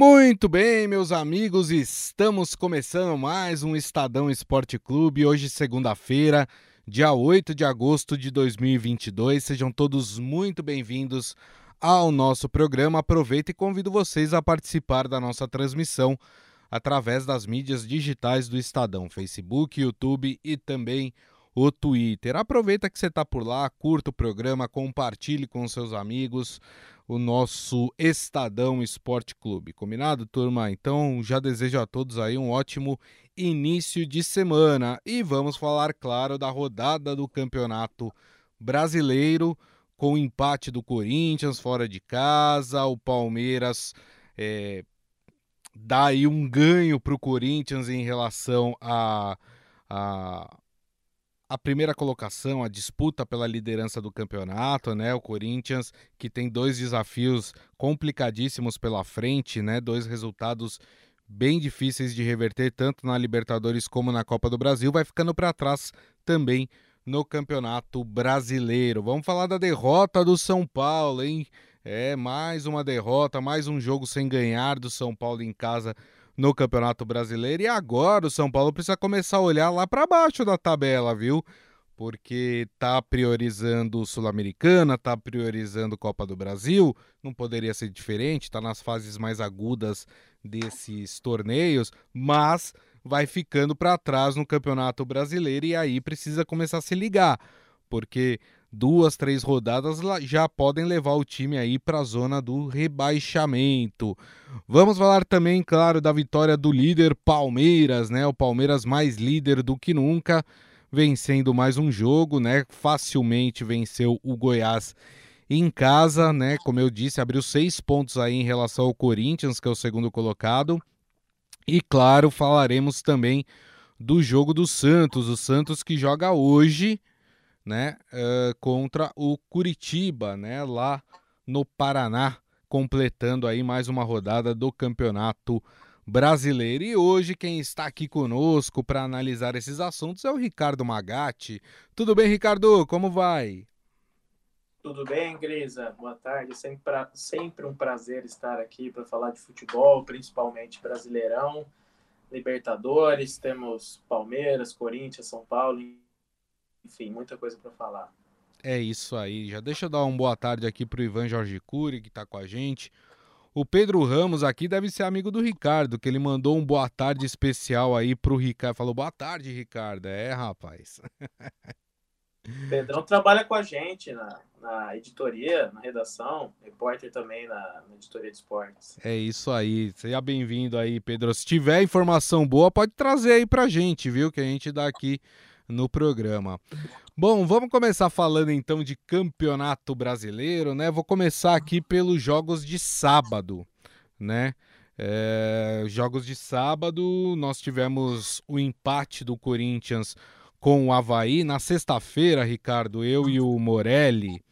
Muito bem, meus amigos, estamos começando mais um Estadão Esporte Clube. Hoje, segunda-feira, dia 8 de agosto de 2022. Sejam todos muito bem-vindos ao nosso programa. Aproveito e convido vocês a participar da nossa transmissão através das mídias digitais do Estadão, Facebook, YouTube e também o Twitter. Aproveita que você está por lá, curta o programa, compartilhe com seus amigos o nosso Estadão Esporte Clube. Combinado, turma? Então já desejo a todos aí um ótimo início de semana e vamos falar, claro, da rodada do Campeonato Brasileiro com o empate do Corinthians fora de casa, o Palmeiras é, dá aí um ganho para o Corinthians em relação a, a a primeira colocação, a disputa pela liderança do campeonato, né? O Corinthians que tem dois desafios complicadíssimos pela frente, né? Dois resultados bem difíceis de reverter tanto na Libertadores como na Copa do Brasil, vai ficando para trás também no Campeonato Brasileiro. Vamos falar da derrota do São Paulo, hein? É mais uma derrota, mais um jogo sem ganhar do São Paulo em casa no Campeonato Brasileiro. E agora o São Paulo precisa começar a olhar lá para baixo da tabela, viu? Porque tá priorizando Sul-Americana, tá priorizando Copa do Brasil, não poderia ser diferente, tá nas fases mais agudas desses torneios, mas vai ficando para trás no Campeonato Brasileiro e aí precisa começar a se ligar, porque duas, três rodadas já podem levar o time aí para a zona do rebaixamento. Vamos falar também, claro, da vitória do líder Palmeiras, né? O Palmeiras mais líder do que nunca, vencendo mais um jogo, né? Facilmente venceu o Goiás em casa, né? Como eu disse, abriu seis pontos aí em relação ao Corinthians, que é o segundo colocado. E claro, falaremos também do jogo do Santos, o Santos que joga hoje né, uh, contra o Curitiba, né, lá no Paraná, completando aí mais uma rodada do Campeonato Brasileiro. E hoje quem está aqui conosco para analisar esses assuntos é o Ricardo Magatti. Tudo bem, Ricardo? Como vai? Tudo bem, Grisa? Boa tarde. Sempre, pra... Sempre um prazer estar aqui para falar de futebol, principalmente brasileirão, Libertadores. Temos Palmeiras, Corinthians, São Paulo enfim, muita coisa para falar. É isso aí. Já deixa eu dar uma boa tarde aqui pro Ivan Jorge Cury, que está com a gente. O Pedro Ramos aqui deve ser amigo do Ricardo, que ele mandou um boa tarde especial aí pro Ricardo. Falou boa tarde, Ricardo. É, rapaz. Pedrão trabalha com a gente na, na editoria, na redação, repórter também na, na, editoria de esportes. É isso aí. Seja bem-vindo aí, Pedro. Se tiver informação boa, pode trazer aí pra gente, viu? Que a gente dá aqui no programa. Bom, vamos começar falando então de campeonato brasileiro, né? Vou começar aqui pelos jogos de sábado, né? É, jogos de sábado, nós tivemos o empate do Corinthians com o Havaí. Na sexta-feira, Ricardo, eu e o Morelli,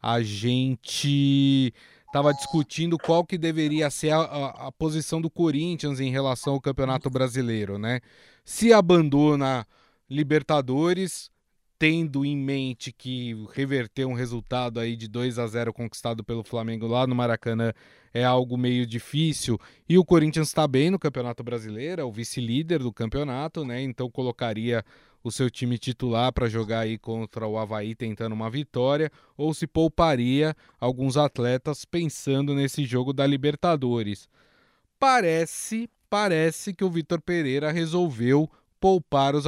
a gente estava discutindo qual que deveria ser a, a, a, posição do Corinthians em relação ao Campeonato Brasileiro, né? Se abandona Libertadores, tendo em mente que reverter um resultado aí de 2 a 0 conquistado pelo Flamengo lá no Maracanã é algo meio difícil. E o Corinthians está bem no Campeonato Brasileiro, é o vice-líder do campeonato, né? Então colocaria o seu time titular para jogar aí contra o Havaí tentando uma vitória, ou se pouparia alguns atletas pensando nesse jogo da Libertadores. Parece, parece que o Vitor Pereira resolveu poupar os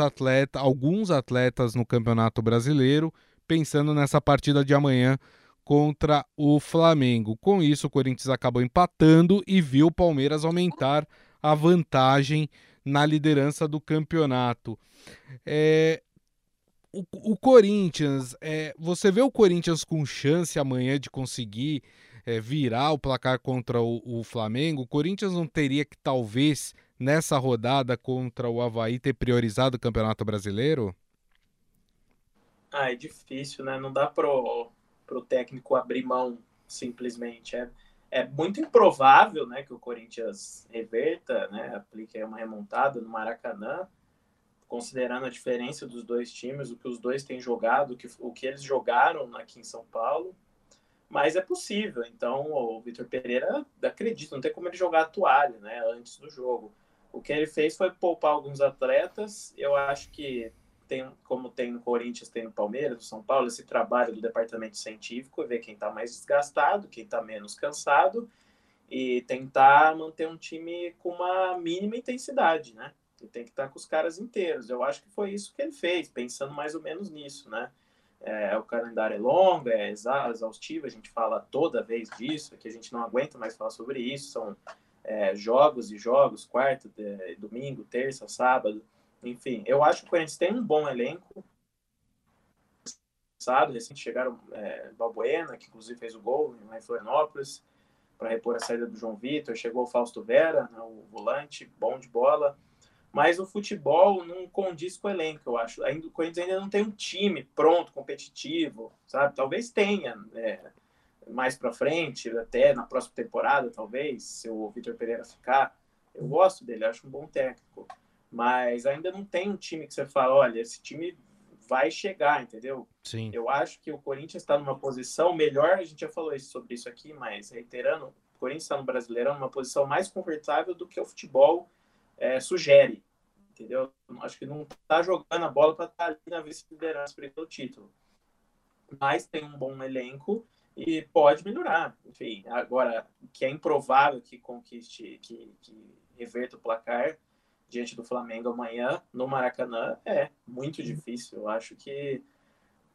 alguns atletas no Campeonato Brasileiro, pensando nessa partida de amanhã contra o Flamengo. Com isso, o Corinthians acabou empatando e viu o Palmeiras aumentar a vantagem na liderança do campeonato. É, o, o, Corinthians, é, você vê o Corinthians com chance amanhã de conseguir é, virar o placar contra o, o Flamengo? O Corinthians não teria que talvez nessa rodada contra o Havaí ter priorizado o Campeonato Brasileiro? Ah, é difícil, né? Não dá pro, pro técnico abrir mão simplesmente. É, é muito improvável né, que o Corinthians reverta, né, aplique uma remontada no Maracanã, considerando a diferença dos dois times, o que os dois têm jogado, o que, o que eles jogaram aqui em São Paulo. mas é possível. Então, o Vitor Pereira acredita, não tem como ele jogar a toalha, né, antes do jogo. O que ele fez foi poupar alguns atletas. Eu acho que tem, como tem no Corinthians, tem no Palmeiras, no São Paulo, esse trabalho do departamento científico, ver quem está mais desgastado, quem está menos cansado e tentar manter um time com uma mínima intensidade, né? E tem que estar com os caras inteiros. Eu acho que foi isso que ele fez, pensando mais ou menos nisso, né? É, o calendário é longo, é exaustivo, a gente fala toda vez disso, que a gente não aguenta mais falar sobre isso. São é, jogos e jogos, quarta, de, domingo, terça, sábado. Enfim, eu acho que o Corinthians tem um bom elenco. Recente chegaram é, Balbuena, que inclusive fez o gol em Florianópolis para repor a saída do João Vitor, chegou o Fausto Vera, né, o volante, bom de bola, mas o futebol não condiz com o elenco, eu acho. Ainda, o Corinthians ainda não tem um time pronto, competitivo, sabe? Talvez tenha né, mais para frente, até na próxima temporada, talvez, se o Vitor Pereira ficar. Eu gosto dele, acho um bom técnico, mas ainda não tem um time que você fala, olha, esse time vai chegar, entendeu? Sim. Eu acho que o Corinthians está numa posição melhor, a gente já falou isso, sobre isso aqui, mas reiterando, o Corinthians está no Brasileirão numa posição mais confortável do que o futebol é, sugere, entendeu? Acho que não está jogando a bola para estar tá ali na vice-liderança para o título. Mas tem um bom elenco e pode melhorar. Enfim, agora, que é improvável que conquiste, que, que reverta o placar, diante do Flamengo amanhã no Maracanã é muito difícil. Eu acho que.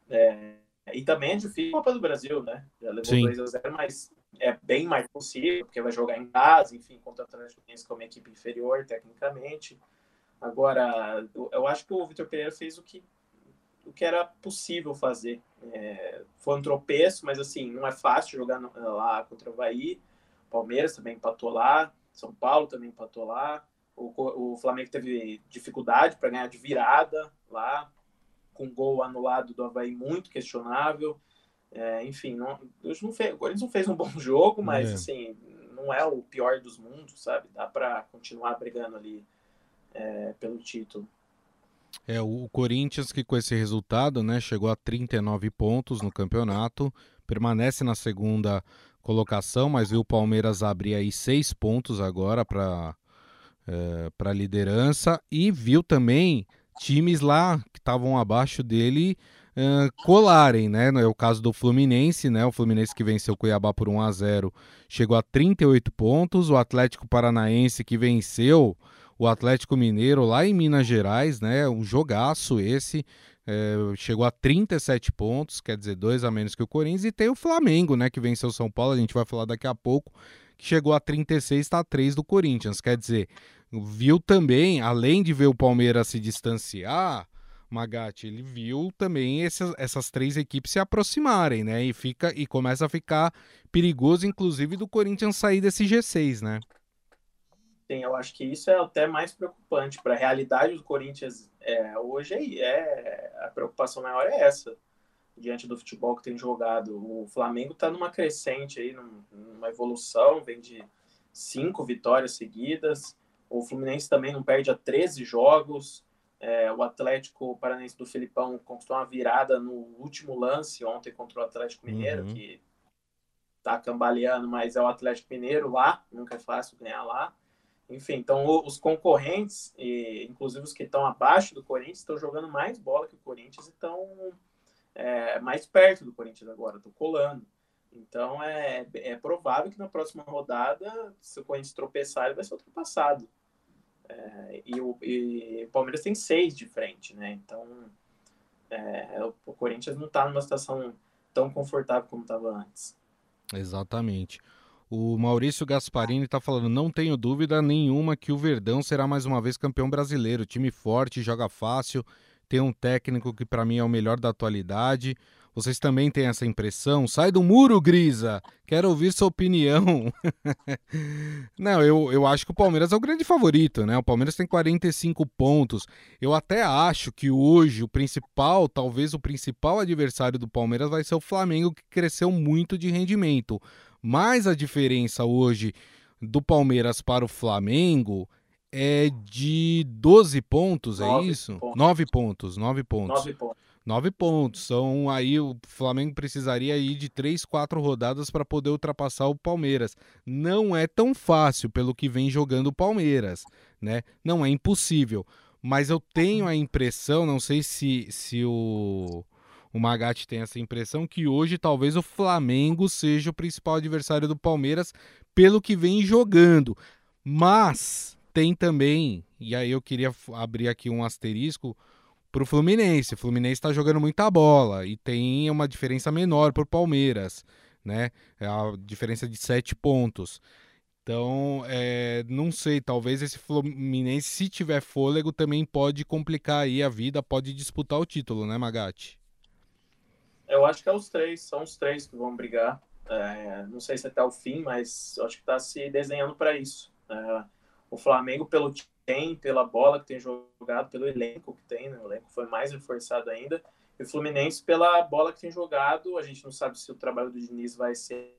É, e também é difícil a Copa do Brasil, né? Já levou Sim. 2 a 0 mas é bem mais possível, porque vai jogar em casa, enfim, contra o Atlético Mineiro, que é uma equipe inferior tecnicamente. Agora, eu acho que o Vitor Pereira fez o que, o que era possível fazer. É, foi um tropeço, mas assim, não é fácil jogar lá contra o Havaí. Palmeiras também empatou lá, São Paulo também empatou lá. O, o Flamengo teve dificuldade para ganhar de virada lá, com gol anulado do Havaí muito questionável. É, enfim, não, não fez, o Corinthians não fez um bom jogo, mas é. assim, não é o pior dos mundos, sabe? Dá para continuar brigando ali é, pelo título. É, o Corinthians que com esse resultado, né, chegou a 39 pontos no campeonato, permanece na segunda colocação, mas viu o Palmeiras abrir aí seis pontos agora para é, para a liderança e viu também times lá que estavam abaixo dele é, colarem, né? É o caso do Fluminense, né? O Fluminense que venceu o Cuiabá por 1 a 0 chegou a 38 pontos. O Atlético Paranaense que venceu o Atlético Mineiro lá em Minas Gerais, né? Um jogaço esse. É, chegou a 37 pontos, quer dizer, dois a menos que o Corinthians, e tem o Flamengo, né, que venceu o São Paulo, a gente vai falar daqui a pouco, que chegou a 36, está a 3 do Corinthians. Quer dizer, viu também, além de ver o Palmeiras se distanciar, Magatti, ele viu também essas, essas três equipes se aproximarem, né? E fica e começa a ficar perigoso, inclusive, do Corinthians sair desse G6, né? Sim, eu acho que isso é até mais preocupante para a realidade do Corinthians é, hoje. É, é, a preocupação maior é essa diante do futebol que tem jogado. O Flamengo está numa crescente aí, numa evolução, vem de cinco vitórias seguidas. O Fluminense também não perde a 13 jogos. É, o Atlético Paranense do Filipão conquistou uma virada no último lance ontem contra o Atlético Mineiro, uhum. que tá cambaleando, mas é o Atlético Mineiro lá, nunca é fácil ganhar lá. Enfim, então os concorrentes, inclusive os que estão abaixo do Corinthians, estão jogando mais bola que o Corinthians e estão é, mais perto do Corinthians agora, estão colando. Então é, é provável que na próxima rodada, se o Corinthians tropeçar, ele vai ser ultrapassado. É, e, o, e, o, Palmeiras tem seis de frente, né? Então é, o Corinthians não está numa situação tão confortável como estava antes. Exatamente. O Maurício Gasparini está falando: não tenho dúvida nenhuma que o Verdão será mais uma vez campeão brasileiro. Time forte, joga fácil, tem um técnico que para mim é o melhor da atualidade. Vocês também têm essa impressão? Sai do muro, Grisa! Quero ouvir sua opinião. Não, eu, eu acho que o Palmeiras é o grande favorito, né? O Palmeiras tem 45 pontos. Eu até acho que hoje o principal, talvez o principal adversário do Palmeiras vai ser o Flamengo, que cresceu muito de rendimento. Mas a diferença hoje do Palmeiras para o Flamengo é de 12 pontos, é isso? Pontos. 9 pontos, 9 pontos. 9 pontos. Nove pontos. São aí o Flamengo precisaria ir de três, quatro rodadas para poder ultrapassar o Palmeiras. Não é tão fácil pelo que vem jogando o Palmeiras, né? Não é impossível. Mas eu tenho a impressão, não sei se, se o, o Magatti tem essa impressão, que hoje talvez o Flamengo seja o principal adversário do Palmeiras pelo que vem jogando. Mas tem também, e aí eu queria abrir aqui um asterisco para o Fluminense. O Fluminense está jogando muita bola e tem uma diferença menor para o Palmeiras, né? É a diferença de sete pontos. Então, é, não sei, talvez esse Fluminense, se tiver fôlego, também pode complicar aí a vida, pode disputar o título, né, Magatti? Eu acho que é os três, são os três que vão brigar. É, não sei se até o fim, mas acho que está se desenhando para isso. É, o Flamengo, pelo tem, pela bola que tem jogado, pelo elenco que tem, né? o elenco foi mais reforçado ainda. E o Fluminense, pela bola que tem jogado, a gente não sabe se o trabalho do Diniz vai ser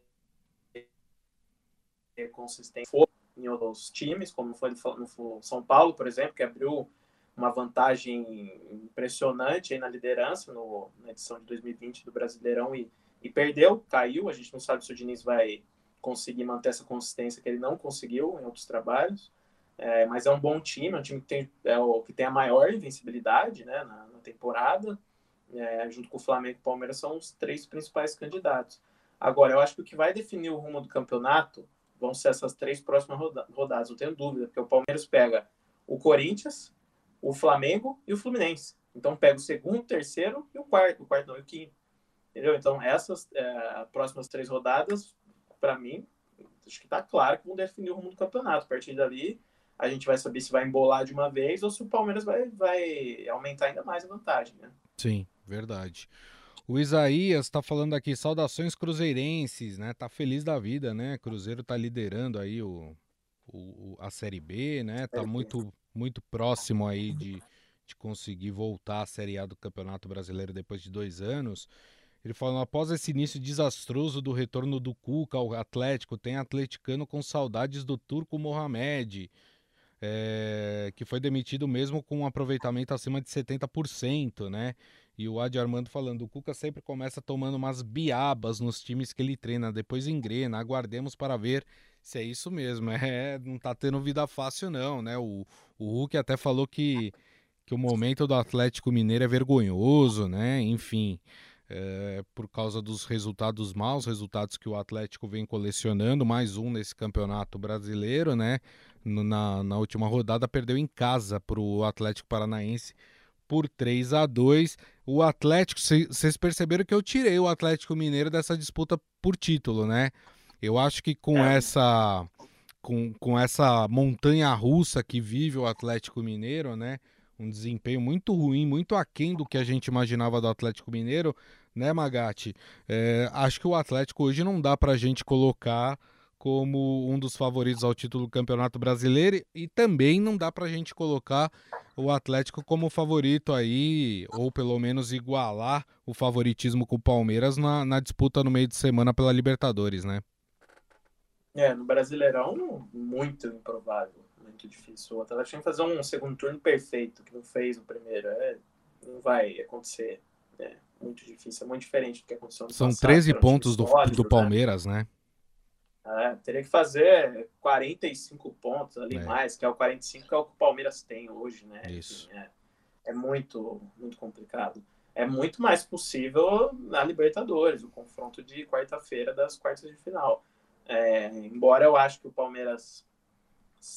consistente em outros times, como foi no São Paulo, por exemplo, que abriu uma vantagem impressionante na liderança no, na edição de 2020 do Brasileirão e, e, perdeu, caiu. A gente não sabe se o Diniz vai conseguir manter essa consistência que ele não conseguiu em outros trabalhos. É, mas é um bom time, é um time que tem, é o, que tem a maior invencibilidade né, na, na temporada. É, junto com o Flamengo e o Palmeiras são os três principais candidatos. Agora, eu acho que o que vai definir o rumo do campeonato vão ser essas três próximas rodadas, não tenho dúvida, porque o Palmeiras pega o Corinthians, o Flamengo e o Fluminense. Então pega o segundo, o terceiro e o quarto, o quarto não, e o quinto. Entendeu? Então essas é, próximas três rodadas, para mim, acho que tá claro que vão definir o rumo do campeonato. A partir dali, a gente vai saber se vai embolar de uma vez ou se o Palmeiras vai, vai aumentar ainda mais a vantagem, né? Sim, verdade. O Isaías está falando aqui, saudações cruzeirenses, né? Tá feliz da vida, né? Cruzeiro tá liderando aí o, o a Série B, né? Tá muito, muito próximo aí de, de conseguir voltar à Série A do Campeonato Brasileiro depois de dois anos. Ele falou, após esse início desastroso do retorno do Cuca ao Atlético, tem atleticano com saudades do Turco Mohamed, é, que foi demitido mesmo com um aproveitamento acima de 70%, né? E o Adi Armando falando, o Cuca sempre começa tomando umas biabas nos times que ele treina, depois engrena, aguardemos para ver se é isso mesmo. É, não tá tendo vida fácil não, né? O, o Hulk até falou que, que o momento do Atlético Mineiro é vergonhoso, né? Enfim, é, por causa dos resultados maus, resultados que o Atlético vem colecionando, mais um nesse campeonato brasileiro, né? Na, na última rodada perdeu em casa para o Atlético Paranaense por 3 a 2 O Atlético, vocês perceberam que eu tirei o Atlético Mineiro dessa disputa por título, né? Eu acho que com é. essa com, com essa montanha russa que vive o Atlético Mineiro, né? Um desempenho muito ruim, muito aquém do que a gente imaginava do Atlético Mineiro, né, Magatti? É, acho que o Atlético hoje não dá pra gente colocar como um dos favoritos ao título do Campeonato Brasileiro e também não dá para a gente colocar o Atlético como favorito aí, ou pelo menos igualar o favoritismo com o Palmeiras na, na disputa no meio de semana pela Libertadores, né? É, no Brasileirão, muito improvável, muito difícil. O Atlético tinha que fazer um segundo turno perfeito, que não fez no primeiro. É, não vai acontecer. É muito difícil, é muito diferente do que aconteceu no São passado, 13 pontos do, do né? Palmeiras, né? né? É, teria que fazer 45 pontos ali é. mais, que é o 45 que é o que o Palmeiras tem hoje, né? Isso. é, é, muito, muito complicado. É muito mais possível na Libertadores, o confronto de quarta-feira das quartas de final. É, embora eu acho que o Palmeiras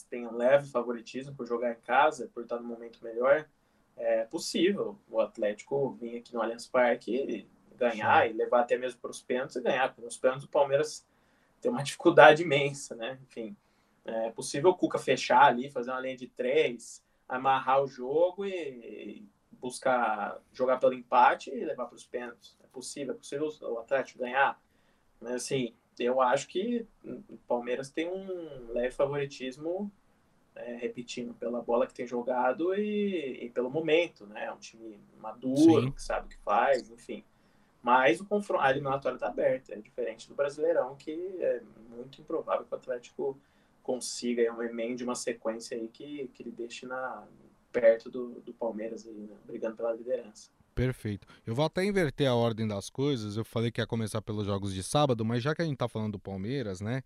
tenha um leve favoritismo por jogar em casa, por estar no momento melhor, é possível o Atlético vir aqui no Allianz Parque ganhar Sim. e levar até mesmo para os pênaltis e ganhar, porque nos pênaltis o Palmeiras tem uma dificuldade imensa, né? Enfim, é possível o Cuca fechar ali, fazer uma linha de três, amarrar o jogo e buscar jogar pelo empate e levar para os pênaltis. É possível, é possível o Atlético ganhar. Mas assim, eu acho que o Palmeiras tem um leve favoritismo, é, repetindo, pela bola que tem jogado e, e, pelo momento, né? É um time maduro, Sim. que sabe o que faz, enfim. Mas o confronto, a eliminatória está aberta, é diferente do Brasileirão, que é muito improvável que o Atlético consiga um emende uma sequência aí que, que ele deixe na, perto do, do Palmeiras, aí, né? brigando pela liderança. Perfeito. Eu vou até inverter a ordem das coisas. Eu falei que ia começar pelos jogos de sábado, mas já que a gente tá falando do Palmeiras, né?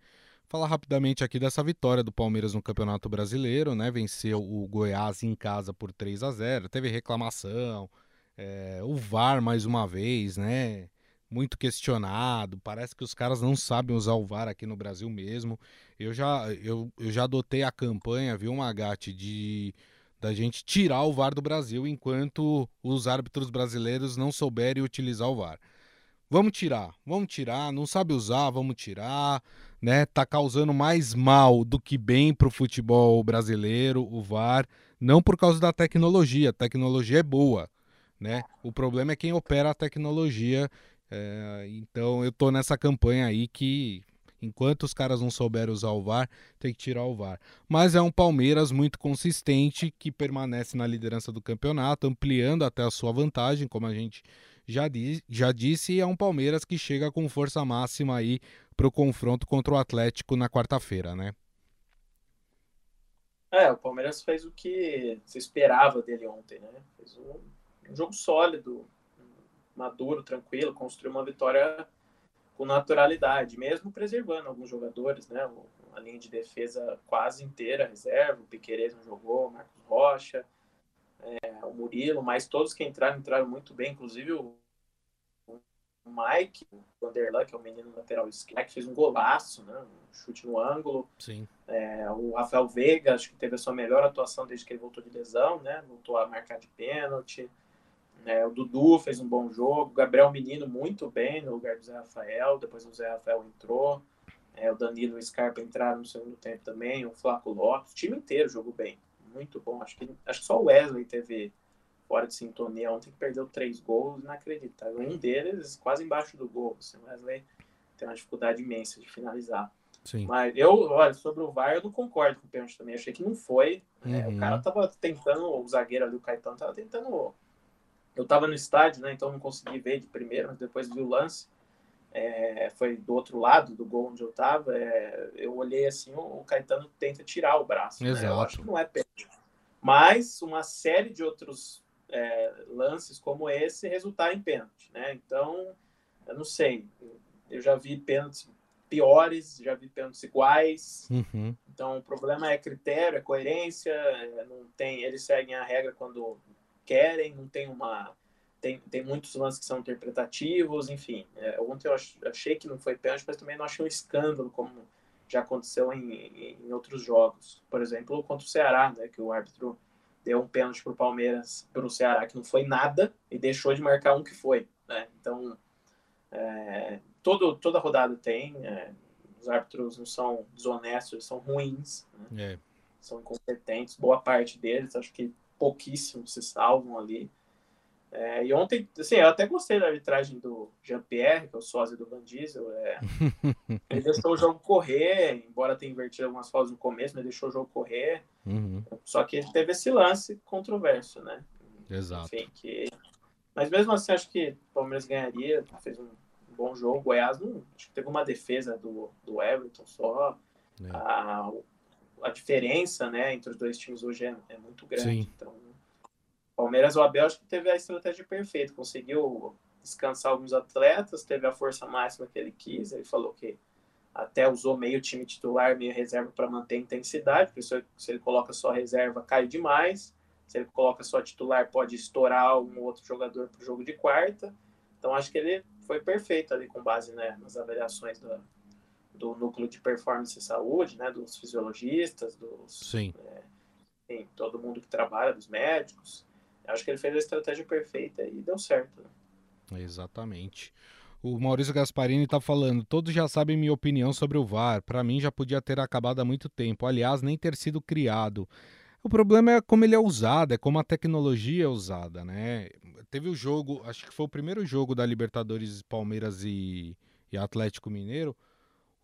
Falar rapidamente aqui dessa vitória do Palmeiras no Campeonato Brasileiro, né? Venceu o Goiás em casa por 3 a 0 Teve reclamação, é, o VAR mais uma vez, né? Muito questionado. Parece que os caras não sabem usar o VAR aqui no Brasil mesmo. Eu já, eu, eu já adotei a campanha, viu, Magatti, de da gente tirar o VAR do Brasil enquanto os árbitros brasileiros não souberem utilizar o VAR. Vamos tirar, vamos tirar, não sabe usar, vamos tirar, né? Tá causando mais mal do que bem para o futebol brasileiro, o VAR, não por causa da tecnologia, a tecnologia é boa, né? O problema é quem opera a tecnologia. É, então eu tô nessa campanha aí que Enquanto os caras não souberem usar o VAR, tem que tirar o VAR. Mas é um Palmeiras muito consistente que permanece na liderança do campeonato, ampliando até a sua vantagem, como a gente já, di já disse, e é um Palmeiras que chega com força máxima aí para o confronto contra o Atlético na quarta-feira, né? É, o Palmeiras fez o que se esperava dele ontem, né? Fez um, um jogo sólido, maduro, tranquilo, construiu uma vitória com naturalidade, mesmo preservando alguns jogadores, né? A linha de defesa quase inteira, reserva, o Piqueires não jogou, o Marcos Rocha, é, o Murilo, mas todos que entraram, entraram muito bem, inclusive o, Mike, o Vanderlan, que é o menino lateral esquerdo, que fez um golaço, né? Um chute no ângulo. Sim. É, o Rafael Veiga, acho que teve a sua melhor atuação desde que ele voltou de lesão, né? Voltou a marcar de pênalti. É, o Dudu fez um bom jogo, o Gabriel Menino muito bem no lugar do Zé Rafael, depois o Zé Rafael entrou, é, o Danilo e o Scarpa entraram no segundo tempo também, o Flaco Lopes, o time inteiro jogou bem, muito bom. Acho que, acho que só o Wesley teve fora de sintonia ontem que perdeu três gols, inacreditável. Um deles quase embaixo do gol. Assim, o Wesley tem uma dificuldade imensa de finalizar. Sim. Mas eu, olha, sobre o VAR, eu não concordo com o pênalti também. Achei que não foi. Uhum. É, o cara tava tentando, o zagueiro ali, o Caetano, tava tentando eu estava no estádio, né? Então não consegui ver de primeiro, mas depois vi o lance. É, foi do outro lado do gol onde eu estava. É, eu olhei assim, o Caetano tenta tirar o braço. Exato. Né? Eu acho que não é pênalti. Mas uma série de outros é, lances como esse resultar em pênalti, né? Então, eu não sei. Eu já vi pênaltis piores, já vi pênaltis iguais. Uhum. Então, o problema é critério, é coerência. É, não tem, eles seguem a regra quando querem, não tem uma. Tem, tem muitos lances que são interpretativos, enfim. É, ontem eu achei que não foi pênalti, mas também não achei um escândalo, como já aconteceu em, em outros jogos. Por exemplo, contra o Ceará, né, que o árbitro deu um pênalti para o Palmeiras, para o Ceará, que não foi nada, e deixou de marcar um que foi. Né? Então, é, todo, toda rodada tem. É, os árbitros não são desonestos, eles são ruins, né? é. são incompetentes, boa parte deles. Acho que pouquíssimos se salvam ali. É, e ontem, assim, eu até gostei da arbitragem do Jean-Pierre, que é o sósia do Van Diesel. É, ele deixou o jogo correr, embora tenha invertido algumas falas no começo, mas deixou o jogo correr. Uhum. Só que ele teve esse lance controverso, né? Exato. Enfim, que... Mas mesmo assim, acho que o Palmeiras ganharia, fez um bom jogo. O Goiás não, acho que teve uma defesa do, do Everton só. É. A, a diferença né, entre os dois times hoje é, é muito grande. Sim. Então, Palmeiras, o Abel acho que teve a estratégia perfeita, conseguiu descansar alguns atletas, teve a força máxima que ele quis. Ele falou que até usou meio time titular, meio reserva para manter a intensidade, porque se, ele coloca só reserva, cai demais. Se ele coloca só titular, pode estourar um outro jogador para o jogo de quarta. Então acho que ele foi perfeito ali com base né, nas avaliações do, do núcleo de performance e saúde, né, dos fisiologistas, dos Sim. É, enfim, todo mundo que trabalha, dos médicos. Acho que ele fez a estratégia perfeita e deu certo. Né? Exatamente. O Maurício Gasparini está falando: todos já sabem minha opinião sobre o VAR. Para mim já podia ter acabado há muito tempo. Aliás, nem ter sido criado. O problema é como ele é usado, é como a tecnologia é usada, né? Teve o jogo, acho que foi o primeiro jogo da Libertadores Palmeiras e, e Atlético Mineiro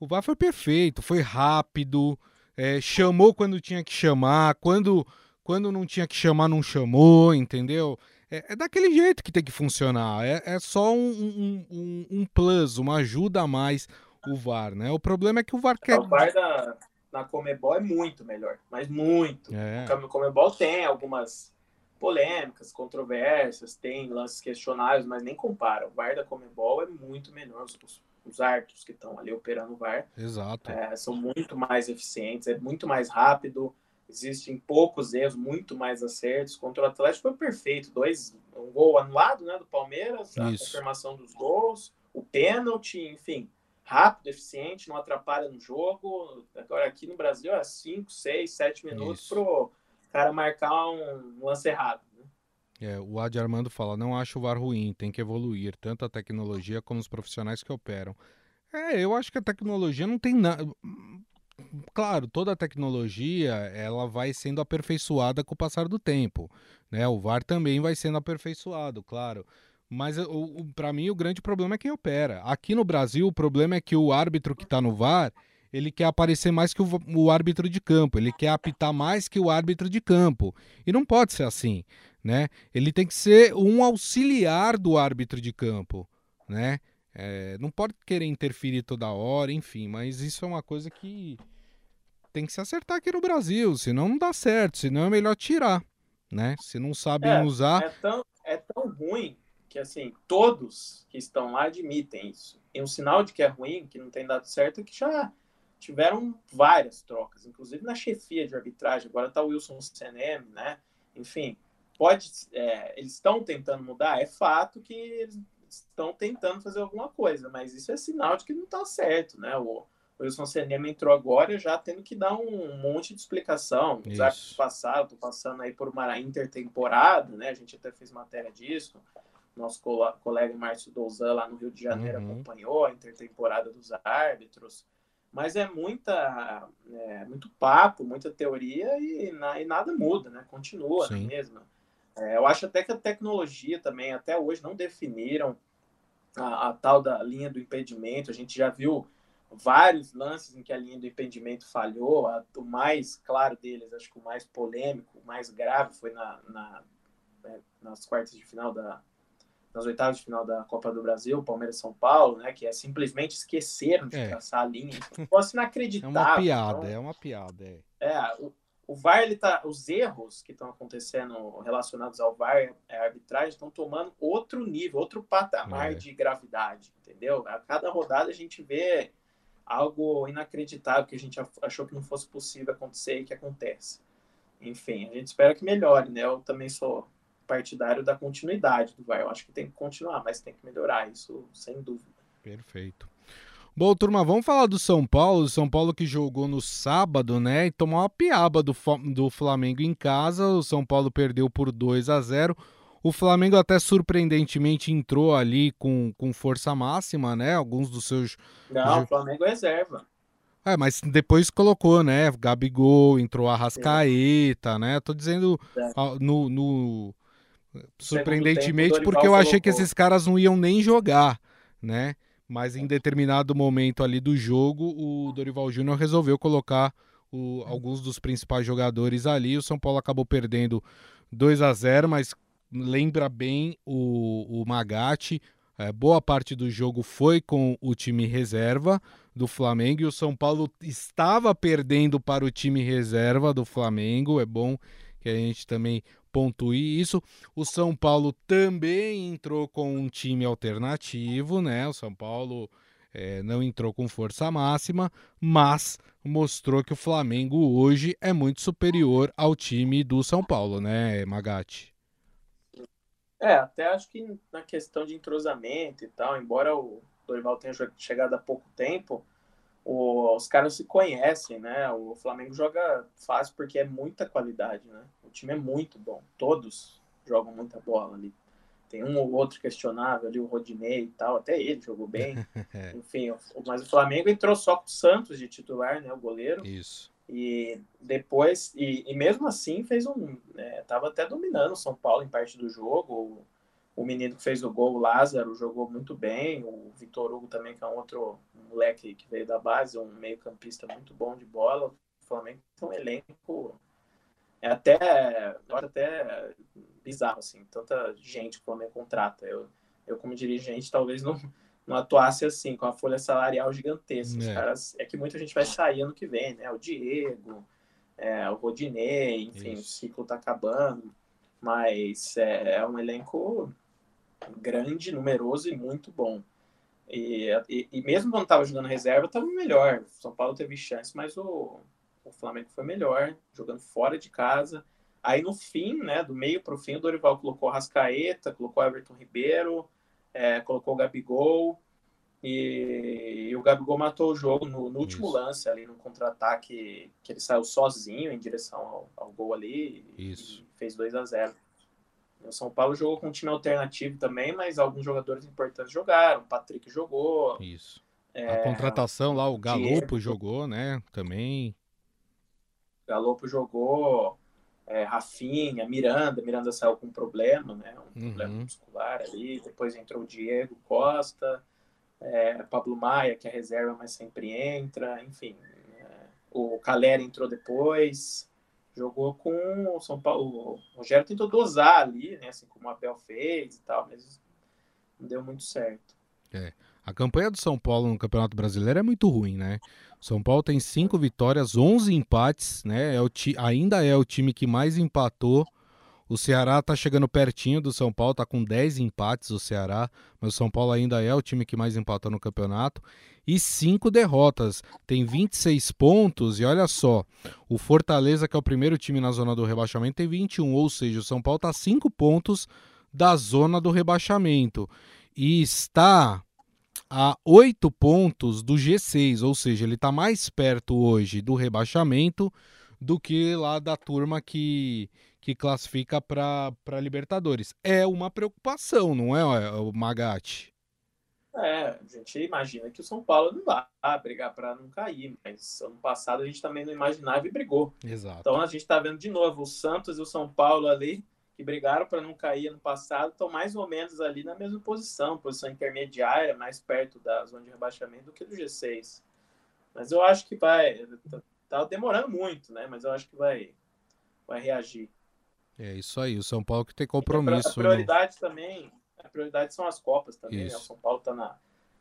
o VAR foi perfeito, foi rápido, é, chamou quando tinha que chamar, quando, quando não tinha que chamar, não chamou, entendeu? É, é daquele jeito que tem que funcionar. É, é só um, um, um, um, plus, uma ajuda a mais o VAR, né? O problema é que o VAR quer. O VAR da, na Comebol é muito melhor, mas muito. É. O Comebol tem algumas polêmicas, controvérsias, tem lances questionáveis, mas nem compara. O VAR da Comebol é muito menor. Os, os árbitros que estão ali operando o VAR Exato. É, são muito mais eficientes, é muito mais rápido, existem poucos erros, muito mais acertos. Contra o Atlético foi perfeito, dois, um gol anulado né, do Palmeiras, a Isso. confirmação dos gols, o pênalti, enfim, rápido, eficiente, não atrapalha no jogo. Agora aqui no Brasil é 5, 6, 7 minutos para o cara marcar um lance errado. É, o Adi Armando fala: não acho o VAR ruim, tem que evoluir, tanto a tecnologia como os profissionais que operam. É, eu acho que a tecnologia não tem nada. Claro, toda a tecnologia ela vai sendo aperfeiçoada com o passar do tempo, né? O VAR também vai sendo aperfeiçoado, claro. Mas para mim o grande problema é quem opera. Aqui no Brasil o problema é que o árbitro que está no VAR ele quer aparecer mais que o, o, árbitro de campo, ele quer apitar mais que o árbitro de campo. E não pode ser assim, né? Ele tem que ser um auxiliar do árbitro de campo, né? É, não pode querer interferir toda hora, enfim, mas isso é uma coisa que tem que se acertar aqui no Brasil, senão não dá certo, senão é melhor tirar, né? Se não sabem é, usar. É tão, é tão ruim que, assim, todos que estão lá admitem isso. E um sinal de que é ruim, que não tem dado certo, é que já tiveram várias trocas, inclusive na chefia de arbitragem. Agora está o Wilson CNM, né? Enfim, pode, é, eles estão tentando mudar. É fato que eles estão tentando fazer alguma coisa, mas isso é sinal de que não está certo, né? O, o Wilson CNM entrou agora já tendo que dar um monte de explicação. Os árbitros passaram, estou passando aí por uma intertemporada, né? A gente até fez matéria disso. Nosso colega Márcio Douzan lá no Rio de Janeiro uhum. acompanhou a intertemporada dos árbitros mas é muita é, muito papo, muita teoria e, na, e, nada muda, né? Continua Sim. mesmo. É, eu acho até que a tecnologia também, até hoje, não definiram a, a, tal da linha do impedimento. A gente já viu vários lances em que a linha do impedimento falhou. A, o mais claro deles, acho que o mais polêmico, o mais grave foi na, na é, nas quartas de final da, nas oitavas de final da Copa do Brasil, Palmeiras São Paulo, né? Que é simplesmente esqueceram de é. traçar a linha. Posso inacreditável. É uma piada, então, é uma piada. É, é o, o VAR, ele tá, os erros que estão acontecendo relacionados ao VAR, é, a arbitragem, estão tomando outro nível, outro patamar é. de gravidade, entendeu? A cada rodada a gente vê algo inacreditável que a gente achou que não fosse possível acontecer e que acontece. Enfim, a gente espera que melhore, né? Eu também sou partidário da continuidade do VAR. Eu acho que tem que continuar, mas tem que melhorar isso, sem dúvida. Perfeito. Bom, turma, vamos falar do São Paulo. São Paulo que jogou no sábado, né? E tomou uma piaba do, do Flamengo em casa. O São Paulo perdeu por 2 a 0 O Flamengo até surpreendentemente entrou ali com, com força máxima, né? Alguns dos seus. Não, o Flamengo é reserva. É, mas depois colocou, né? Gabigol, entrou a Rascaeta, né? Tô dizendo é. no, no, Surpreendentemente, tempo, porque eu achei que esses caras não iam nem jogar, né? Mas em determinado momento ali do jogo, o Dorival Júnior resolveu colocar o, alguns dos principais jogadores ali. O São Paulo acabou perdendo 2 a 0 mas lembra bem o, o Magatti. É, boa parte do jogo foi com o time reserva do Flamengo e o São Paulo estava perdendo para o time reserva do Flamengo. É bom que a gente também pontue isso. O São Paulo também entrou com um time alternativo, né? O São Paulo é, não entrou com força máxima, mas mostrou que o Flamengo hoje é muito superior ao time do São Paulo, né, Magatti? É, até acho que na questão de entrosamento e tal, embora o Dorival tenha chegado há pouco tempo, os caras se conhecem, né? O Flamengo joga fácil porque é muita qualidade, né? O time é muito bom, todos jogam muita bola ali. Tem um ou outro questionável ali, o Rodinei e tal, até ele jogou bem. Enfim, mas o Flamengo entrou só com o Santos de titular, né? O goleiro. Isso. E depois, e, e mesmo assim fez um. É, tava até dominando o São Paulo em parte do jogo. O menino que fez o gol, o Lázaro, jogou muito bem. O Vitor Hugo também, que é um outro moleque que veio da base, um meio-campista muito bom de bola. O Flamengo tem um elenco. É até, até bizarro, assim, tanta gente que o Flamengo contrata. Eu, eu como dirigente, talvez não, não atuasse assim, com a folha salarial gigantesca. É. Os caras, é que muita gente vai sair ano que vem, né? O Diego, é, o Rodinei, enfim, Isso. o ciclo tá acabando. Mas é, é um elenco grande, numeroso e muito bom. E, e, e mesmo quando estava jogando reserva, estava melhor. São Paulo teve chance, mas o, o Flamengo foi melhor, jogando fora de casa. Aí no fim, né, do meio para o fim, o Dorival colocou Rascaeta, colocou Everton Ribeiro, é, colocou o Gabigol. E, e, o Gabigol matou o jogo no, no último Isso. lance, ali no contra-ataque, que ele saiu sozinho em direção ao, ao gol ali Isso. e fez 2 a 0 O São Paulo jogou com um time alternativo também, mas alguns jogadores importantes jogaram. O Patrick jogou. Isso. É, a contratação lá, o Galopo Diego, jogou, né? Também. Galopo jogou é, Rafinha, Miranda. Miranda saiu com um problema, né? Um uhum. problema muscular ali. Depois entrou o Diego Costa, é, Pablo Maia, que é reserva, mas sempre entra. Enfim, é, o Calera entrou depois. Jogou com o São Paulo. O Rogério tentou dosar ali, né? Assim como o Abel fez e tal, mas não deu muito certo. É. A campanha do São Paulo no Campeonato Brasileiro é muito ruim, né? São Paulo tem cinco vitórias, 11 empates, né? É o ti... Ainda é o time que mais empatou. O Ceará tá chegando pertinho do São Paulo, tá com 10 empates o Ceará, mas o São Paulo ainda é o time que mais empatou no campeonato. E cinco derrotas, tem 26 pontos. E olha só, o Fortaleza, que é o primeiro time na zona do rebaixamento, tem 21, ou seja, o São Paulo tá 5 pontos da zona do rebaixamento. E está a oito pontos do G6, ou seja, ele está mais perto hoje do rebaixamento do que lá da turma que, que classifica para Libertadores. É uma preocupação, não é, o Magatti? É, a gente imagina que o São Paulo não vai brigar para não cair, mas ano passado a gente também não imaginava e brigou. Exato. Então a gente está vendo de novo o Santos e o São Paulo ali que brigaram para não cair ano passado, estão mais ou menos ali na mesma posição, posição intermediária, mais perto da zona de rebaixamento do que do G6. Mas eu acho que vai. Tá, tá demorando muito, né? Mas eu acho que vai, vai reagir. É isso aí, o São Paulo que tem compromisso. A prioridade no... também, a prioridade são as Copas também. Né? O São Paulo está na,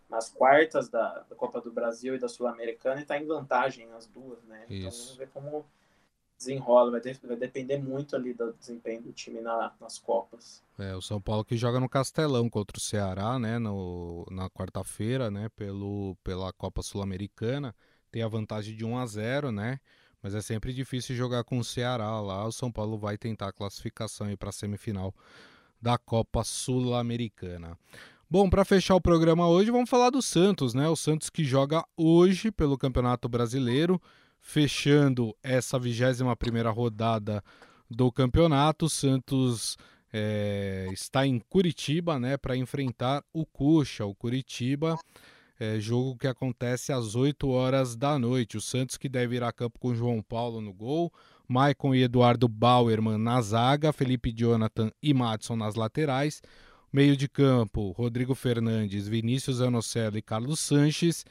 nas quartas da, da, Copa do Brasil e da Sul-Americana e está em vantagem nas duas, né? Então, isso. Então vamos ver como desenrola, vai, ter, vai depender muito ali do desempenho do time na, nas Copas. É, o São Paulo que joga no Castelão contra o Ceará, né, no, na quarta-feira, né, pelo, pela Copa Sul-Americana, tem a vantagem de 1 a 0 né, mas é sempre difícil jogar com o Ceará lá, o São Paulo vai tentar a classificação para a semifinal da Copa Sul-Americana. Bom, para fechar o programa hoje, vamos falar do Santos, né? O Santos que joga hoje pelo Campeonato Brasileiro, fechando essa 21 primeira rodada do campeonato. O Santos é, está em Curitiba né, para enfrentar o Cuxa. O Curitiba, é, jogo que acontece às 8 horas da noite. O Santos que deve ir a campo com João Paulo no gol, Maicon e Eduardo Bauerman na zaga, Felipe Jonathan e Madison nas laterais. Meio de campo, Rodrigo Fernandes, Vinícius Anocelo e Carlos Sanches.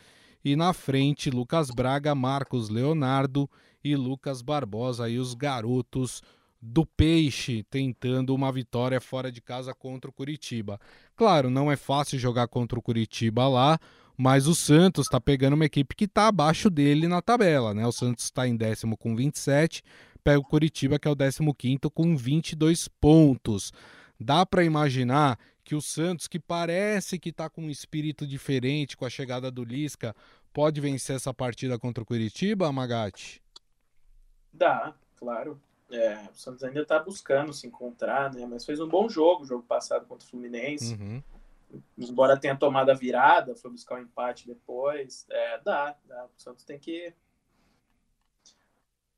E na frente, Lucas Braga, Marcos Leonardo e Lucas Barbosa, aí os garotos do Peixe tentando uma vitória fora de casa contra o Curitiba. Claro, não é fácil jogar contra o Curitiba lá, mas o Santos está pegando uma equipe que está abaixo dele na tabela, né? O Santos está em décimo com 27, pega o Curitiba que é o décimo quinto com 22 pontos. Dá para imaginar que o Santos, que parece que está com um espírito diferente com a chegada do Lisca, pode vencer essa partida contra o Curitiba, Magatti? Dá, claro. É, o Santos ainda está buscando se encontrar, né? Mas fez um bom jogo, jogo passado contra o Fluminense. Uhum. Embora tenha tomado a virada, foi buscar o um empate depois. É, dá, dá. O Santos tem que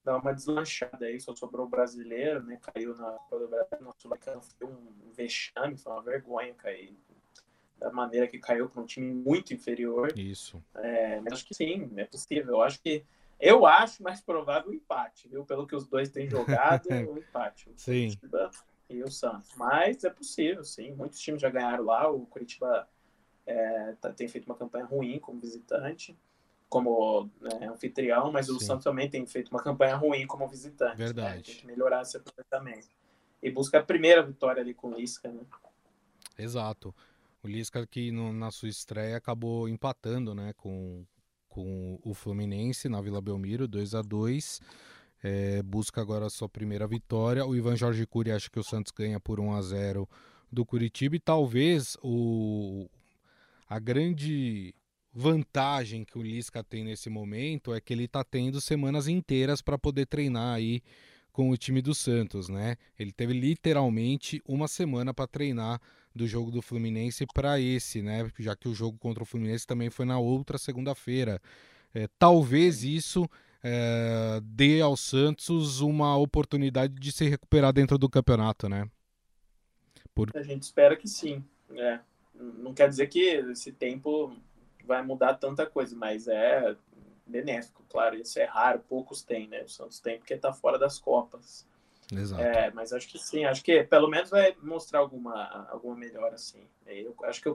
dar uma deslanchada aí, só sobrou o brasileiro, né? Caiu na Copa do Brasil, no Sul-Americano, foi um vexame, foi uma vergonha cair da maneira que caiu para um time muito inferior. Isso. É, mas acho que sim, é possível. Eu acho que eu acho mais provável o empate, viu? Pelo que os dois têm jogado, o empate. O sim. Curitiba e o Santos. Mas é possível, sim. Muitos times já ganharam lá. O Curitiba é, tá, tem feito uma campanha ruim como visitante como né, anfitrião, mas Sim. o Santos também tem feito uma campanha ruim como visitante. Né? Verdade. Né? Tem que melhorar esse aproveitamento. E busca a primeira vitória ali com o Lisca, né? Exato. O Lisca que no, na sua estreia acabou empatando, né, com, com o Fluminense na Vila Belmiro, 2 a 2 é, busca agora a sua primeira vitória. O Ivan Jorge Cury acha que o Santos ganha por 1 a 0 do Curitiba e talvez o, a grande vantagem que o Lisca tem nesse momento é que ele está tendo semanas inteiras para poder treinar aí com o time do Santos, né? Ele teve literalmente uma semana para treinar do jogo do Fluminense para esse, né? Já que o jogo contra o Fluminense também foi na outra segunda-feira. É, talvez isso é, dê ao Santos uma oportunidade de se recuperar dentro do campeonato, né? Por... A gente espera que sim. É. Não quer dizer que esse tempo vai mudar tanta coisa, mas é benéfico, claro. Isso é raro, poucos têm, né? O Santos tem porque está fora das Copas. Exato. É, mas acho que sim, acho que pelo menos vai mostrar alguma, alguma melhora, assim. Eu acho que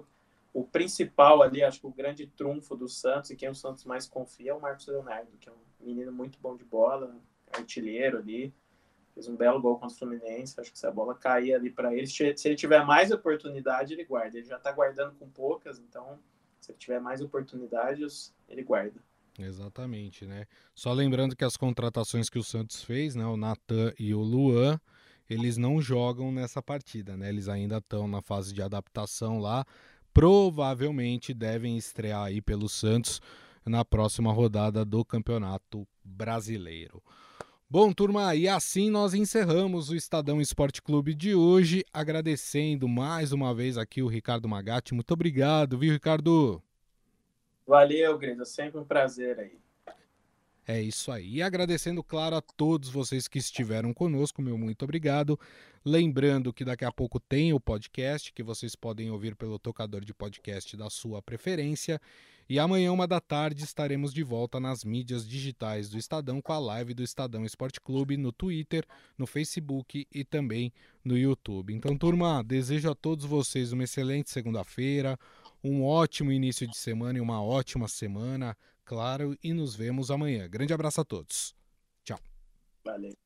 o principal ali, acho que o grande trunfo do Santos e quem o Santos mais confia é o Marcos Leonardo, que é um menino muito bom de bola, artilheiro ali, fez um belo gol contra o Fluminense. Acho que se a bola cair ali para ele, se ele tiver mais oportunidade, ele guarda. Ele já está guardando com poucas, então se ele tiver mais oportunidades, ele guarda. Exatamente, né? Só lembrando que as contratações que o Santos fez, né, o Natan e o Luan, eles não jogam nessa partida, né? Eles ainda estão na fase de adaptação lá. Provavelmente devem estrear aí pelo Santos na próxima rodada do Campeonato Brasileiro. Bom, turma, e assim nós encerramos o Estadão Esporte Clube de hoje, agradecendo mais uma vez aqui o Ricardo Magatti. Muito obrigado, viu, Ricardo? Valeu, Grisa, sempre um prazer aí. É isso aí. E agradecendo, claro, a todos vocês que estiveram conosco, meu muito obrigado. Lembrando que daqui a pouco tem o podcast que vocês podem ouvir pelo tocador de podcast da sua preferência. E amanhã, uma da tarde, estaremos de volta nas mídias digitais do Estadão com a live do Estadão Esporte Clube no Twitter, no Facebook e também no YouTube. Então, turma, desejo a todos vocês uma excelente segunda-feira, um ótimo início de semana e uma ótima semana, claro, e nos vemos amanhã. Grande abraço a todos. Tchau. Valeu.